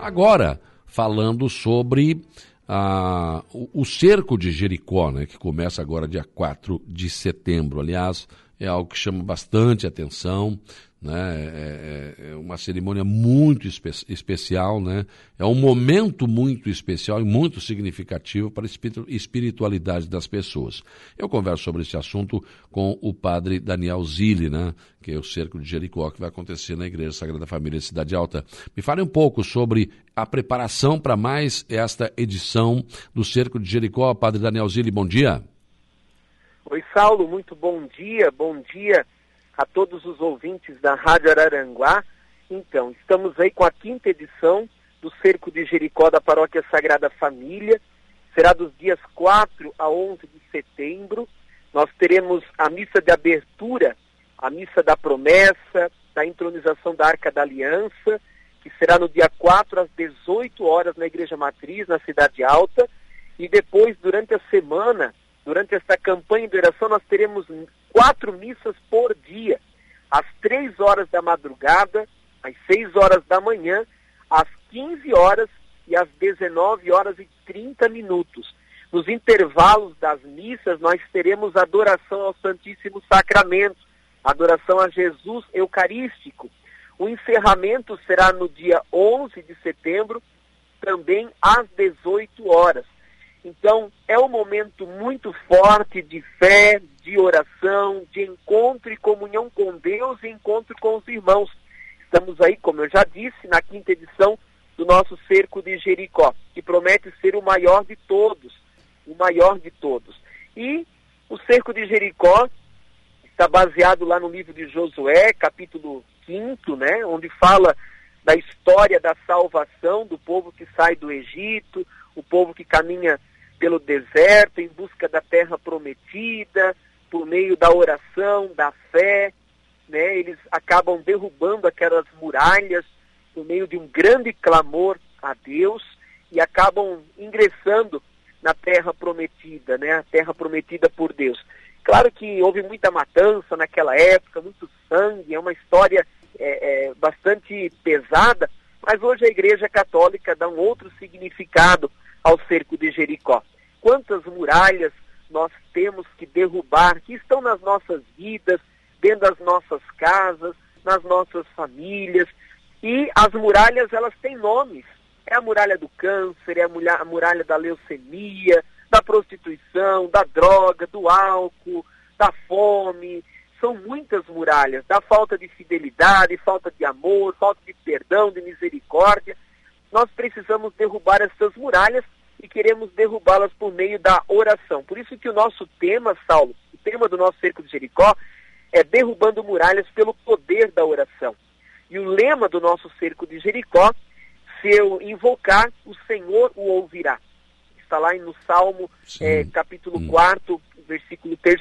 Agora, falando sobre ah, o, o, cerco de Jericó, né, que começa agora dia 4 de setembro. Aliás, é algo que chama bastante atenção. Né? É, é, é uma cerimônia muito espe especial, né? é um momento muito especial e muito significativo para a espiritualidade das pessoas. Eu converso sobre esse assunto com o padre Daniel Zilli, né? que é o cerco de Jericó, que vai acontecer na Igreja Sagrada Família de Cidade Alta. Me fale um pouco sobre a preparação para mais esta edição do cerco de Jericó. Padre Daniel Zilli, bom dia. Oi, Saulo, muito bom dia. Bom dia a todos os ouvintes da Rádio Araranguá. Então, estamos aí com a quinta edição do Cerco de Jericó da Paróquia Sagrada Família. Será dos dias 4 a 11 de setembro. Nós teremos a missa de abertura, a missa da promessa, da entronização da Arca da Aliança, que será no dia 4 às 18 horas na Igreja Matriz, na Cidade Alta. E depois, durante a semana, durante esta campanha de oração, nós teremos quatro missas por dia, às três horas da madrugada, às seis horas da manhã, às 15 horas e às 19 horas e 30 minutos. Nos intervalos das missas, nós teremos adoração ao Santíssimo Sacramento, adoração a Jesus Eucarístico. O encerramento será no dia 11 de setembro, também às 18 horas. Então, é um momento muito forte de fé, de oração, de encontro e comunhão com Deus e encontro com os irmãos. Estamos aí, como eu já disse, na quinta edição do nosso cerco de Jericó, que promete ser o maior de todos, o maior de todos. E o cerco de Jericó está baseado lá no livro de Josué, capítulo 5, né, onde fala da história da salvação do povo que sai do Egito, o povo que caminha pelo deserto em busca da terra prometida, por meio da oração, da fé, né? Eles acabam derrubando aquelas muralhas por meio de um grande clamor a Deus e acabam ingressando na terra prometida, né? A terra prometida por Deus. Claro que houve muita matança naquela época, muito sangue, é uma história é, é, bastante pesada, mas hoje a Igreja Católica dá um outro significado ao cerco de Jericó. Quantas muralhas nós temos que derrubar, que estão nas nossas vidas, dentro das nossas casas, nas nossas famílias. E as muralhas, elas têm nomes. É a muralha do câncer, é a muralha da leucemia, da prostituição, da droga, do álcool, da fome. São muitas muralhas, da falta de fidelidade, falta de amor, falta de perdão, de misericórdia. Nós precisamos derrubar essas muralhas queremos derrubá-las por meio da oração. Por isso que o nosso tema, Saulo, o tema do nosso cerco de Jericó, é derrubando muralhas pelo poder da oração. E o lema do nosso cerco de Jericó, se eu invocar, o Senhor o ouvirá. Está lá no Salmo, é, capítulo hum. 4, versículo 3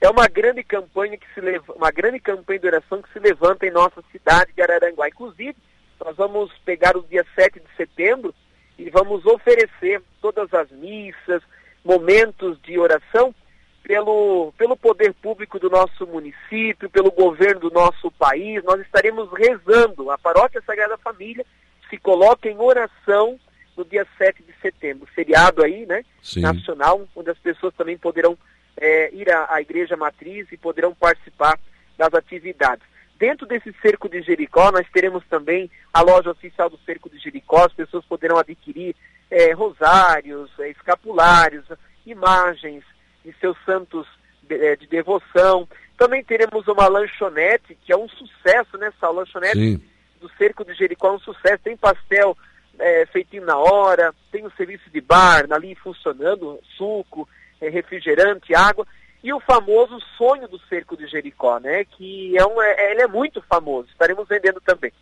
é uma grande campanha que se leva, uma grande campanha de oração que se levanta em nossa cidade de Araranguá. Inclusive, nós vamos pegar o dia 7 de setembro e vamos oferecer todas as missas, momentos de oração pelo, pelo poder público do nosso município, pelo governo do nosso país. Nós estaremos rezando. A Paróquia Sagrada Família se coloca em oração no dia 7 de setembro, feriado aí, né, Sim. nacional, onde as pessoas também poderão é, ir à, à igreja matriz e poderão participar das atividades. Dentro desse cerco de Jericó, nós teremos também a loja oficial do cerco de Jericó, as pessoas poderão adquirir é, rosários, é, escapulários, imagens de seus santos de, é, de, devoção. Também teremos uma lanchonete, que é um sucesso, né, Sal? Lanchonete Sim. do cerco de Jericó é um sucesso. Tem pastel é, feitinho na hora, tem o serviço de bar ali funcionando, suco, é, refrigerante, água e o famoso sonho do cerco de Jericó, né? Que é um, é, ele é muito famoso. Estaremos vendendo também.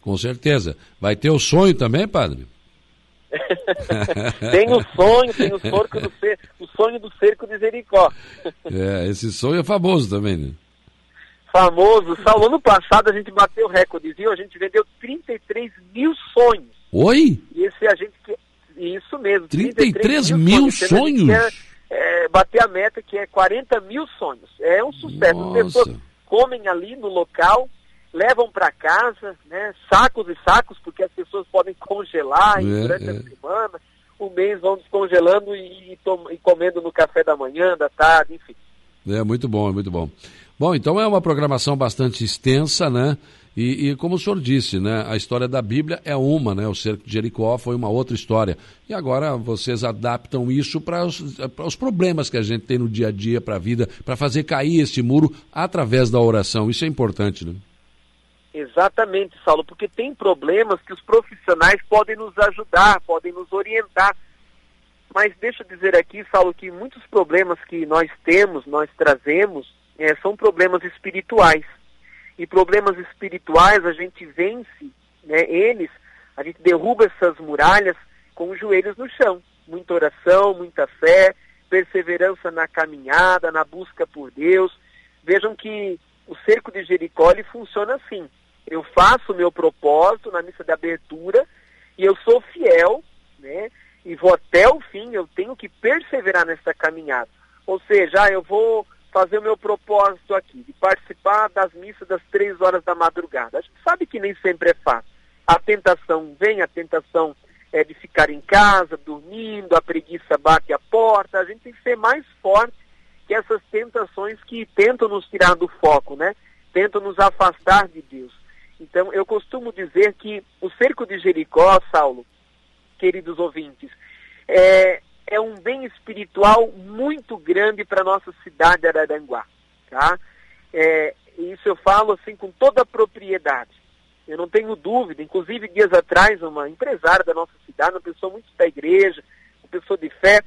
Com certeza. Vai ter o sonho também, padre? tem o sonho, tem o, sorco do cer o sonho do cerco de Jericó. é, esse sonho é famoso também, né? Famoso. Só ano passado a gente bateu recorde, viu? A gente vendeu 33 mil sonhos. Oi? E esse a gente. Isso mesmo. 33, 33 mil, mil sonhos? sonhos? Bater a meta que é 40 mil sonhos. É um sucesso. Nossa. As pessoas comem ali no local, levam para casa, né, sacos e sacos, porque as pessoas podem congelar é, durante é. a semana, o mês vão descongelando e, e, e comendo no café da manhã, da tarde, enfim. É muito bom, é muito bom. Bom, então é uma programação bastante extensa, né? E, e, como o senhor disse, né, a história da Bíblia é uma, né? O cerco de Jericó foi uma outra história. E agora vocês adaptam isso para os, os problemas que a gente tem no dia a dia, para a vida, para fazer cair esse muro através da oração. Isso é importante, né? Exatamente, Saulo, porque tem problemas que os profissionais podem nos ajudar, podem nos orientar. Mas deixa eu dizer aqui, Saulo, que muitos problemas que nós temos, nós trazemos, é, são problemas espirituais e problemas espirituais a gente vence né, eles, a gente derruba essas muralhas com os joelhos no chão. Muita oração, muita fé, perseverança na caminhada, na busca por Deus. Vejam que o cerco de Jericó funciona assim. Eu faço o meu propósito na missa de abertura e eu sou fiel, né? E vou até o fim, eu tenho que perseverar nessa caminhada. Ou seja, ah, eu vou fazer o meu propósito aqui, de participar das missas das três horas da madrugada. A gente sabe que nem sempre é fácil. A tentação vem, a tentação é de ficar em casa, dormindo, a preguiça bate a porta. A gente tem que ser mais forte que essas tentações que tentam nos tirar do foco, né? Tentam nos afastar de Deus. Então, eu costumo dizer que o cerco de Jericó, Saulo, queridos ouvintes, é, é um bem espiritual muito grande para a nossa cidade de Araranguá. Tá? É, isso eu falo assim com toda a propriedade. Eu não tenho dúvida, inclusive dias atrás, uma empresária da nossa cidade, uma pessoa muito da igreja, uma pessoa de fé,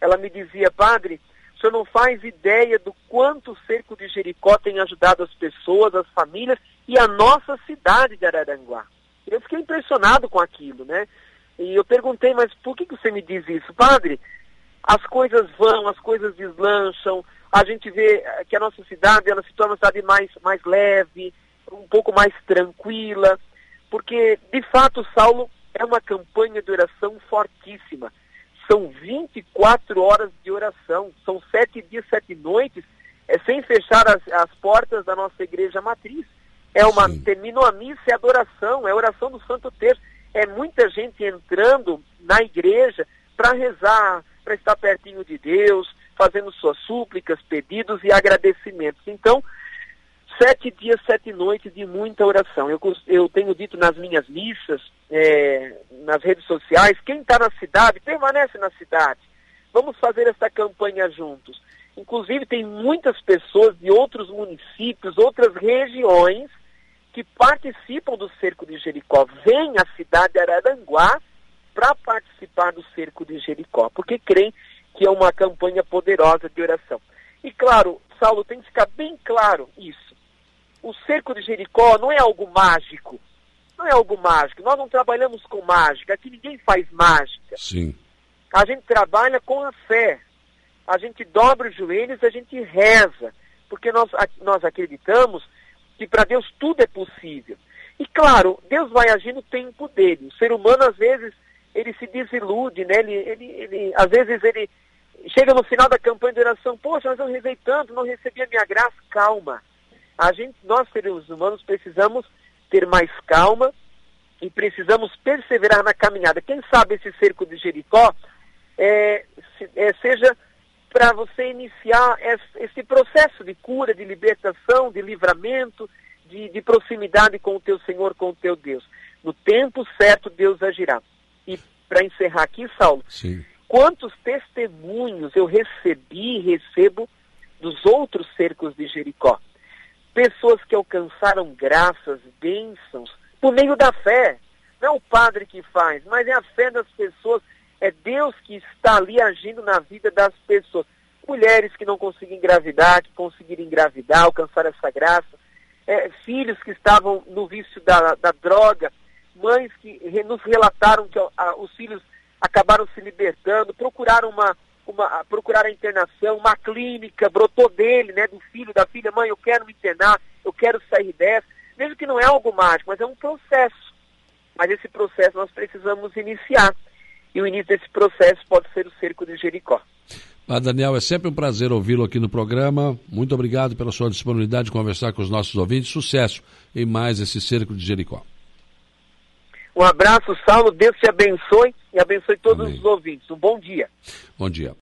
ela me dizia, padre, o senhor não faz ideia do quanto o cerco de Jericó tem ajudado as pessoas, as famílias e a nossa cidade de Araranguá. Eu fiquei impressionado com aquilo, né? E eu perguntei, mas por que, que você me diz isso? Padre, as coisas vão, as coisas deslancham, a gente vê que a nossa cidade ela se torna uma cidade mais, mais leve, um pouco mais tranquila, porque de fato, Saulo, é uma campanha de oração fortíssima. São 24 horas de oração, são sete dias, sete noites, é sem fechar as, as portas da nossa igreja matriz. É uma, terminou a missa, é adoração, é oração do Santo Terço é muita gente entrando na igreja para rezar, para estar pertinho de Deus, fazendo suas súplicas, pedidos e agradecimentos. Então, sete dias, sete noites de muita oração. Eu, eu tenho dito nas minhas missas, é, nas redes sociais, quem está na cidade, permanece na cidade. Vamos fazer essa campanha juntos. Inclusive, tem muitas pessoas de outros municípios, outras regiões, que participam do cerco de Jericó vêm à cidade de Araranguá para participar do cerco de Jericó, porque creem que é uma campanha poderosa de oração. E claro, Saulo, tem que ficar bem claro isso. O cerco de Jericó não é algo mágico. Não é algo mágico. Nós não trabalhamos com mágica. Aqui ninguém faz mágica. Sim. A gente trabalha com a fé. A gente dobra os joelhos, a gente reza. Porque nós, nós acreditamos que para Deus tudo é possível. E claro, Deus vai agir no tempo dele. O ser humano, às vezes, ele se desilude, né? Ele, ele, ele, às vezes ele chega no final da campanha de oração, poxa, mas eu rezei tanto, não recebi a minha graça. Calma. A gente, nós seres humanos, precisamos ter mais calma e precisamos perseverar na caminhada. Quem sabe esse cerco de Jericó é, é, seja para você iniciar esse processo de cura, de libertação, de livramento, de, de, proximidade com o teu Senhor, com o teu Deus. No tempo certo, Deus agirá. E para encerrar aqui, Saulo, Sim. quantos testemunhos eu recebi e recebo dos outros cercos de Jericó? Pessoas que alcançaram graças, bênçãos, por meio da fé. Não é o padre que faz, mas é a fé das pessoas é Deus que está ali agindo na vida das pessoas. Mulheres que não conseguem engravidar, que conseguiram engravidar, alcançar essa graça. É, filhos que estavam no vício da, da droga. Mães que nos relataram que a, os filhos acabaram se libertando, procuraram uma, uma, procuraram a internação, uma clínica, brotou dele, né, do filho, da filha, mãe, eu quero me internar, eu quero sair dessa. Mesmo que não é algo mágico, mas é um processo. Mas esse processo nós precisamos iniciar e o início desse processo pode ser o cerco de Jericó. Ah, Daniel, é sempre um prazer ouvi-lo aqui no programa. Muito obrigado pela sua disponibilidade de conversar com os nossos ouvintes. Sucesso em mais esse cerco de Jericó. Um abraço, Saulo, Deus te abençoe e abençoe todos Amém. os ouvintes. Um bom dia. Bom dia.